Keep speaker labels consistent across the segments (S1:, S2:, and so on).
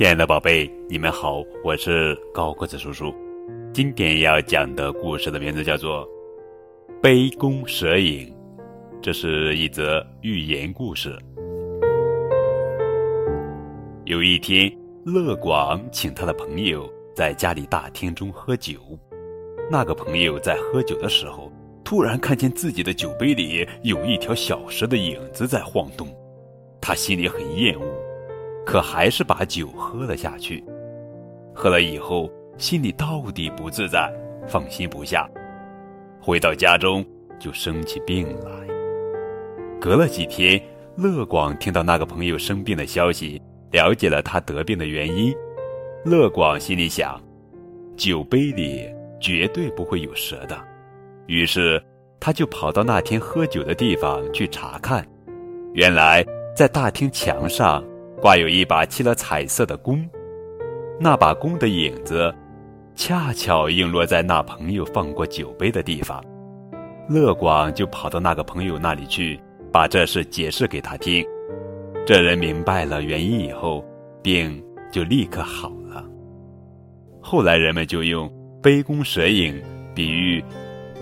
S1: 亲爱的宝贝，你们好，我是高个子叔叔。今天要讲的故事的名字叫做《杯弓蛇影》，这是一则寓言故事。有一天，乐广请他的朋友在家里大厅中喝酒。那个朋友在喝酒的时候，突然看见自己的酒杯里有一条小蛇的影子在晃动，他心里很厌恶，可还是把酒喝了下去。喝了以后，心里到底不自在，放心不下。回到家中就生起病来。隔了几天，乐广听到那个朋友生病的消息。了解了他得病的原因，乐广心里想：酒杯里绝对不会有蛇的。于是，他就跑到那天喝酒的地方去查看。原来，在大厅墙上挂有一把漆了彩色的弓，那把弓的影子恰巧映落在那朋友放过酒杯的地方。乐广就跑到那个朋友那里去，把这事解释给他听。这人明白了原因以后，病就立刻好了。后来人们就用“杯弓蛇影”比喻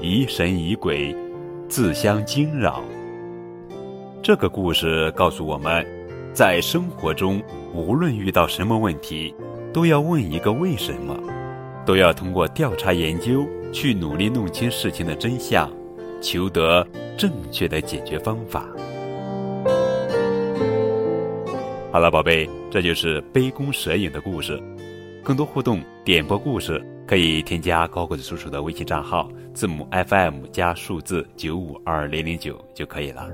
S1: 疑神疑鬼、自相惊扰。这个故事告诉我们，在生活中，无论遇到什么问题，都要问一个为什么，都要通过调查研究去努力弄清事情的真相，求得正确的解决方法。好了，宝贝，这就是杯弓蛇影的故事。更多互动点播故事，可以添加高个子叔叔的微信账号，字母 FM 加数字九五二零零九就可以了。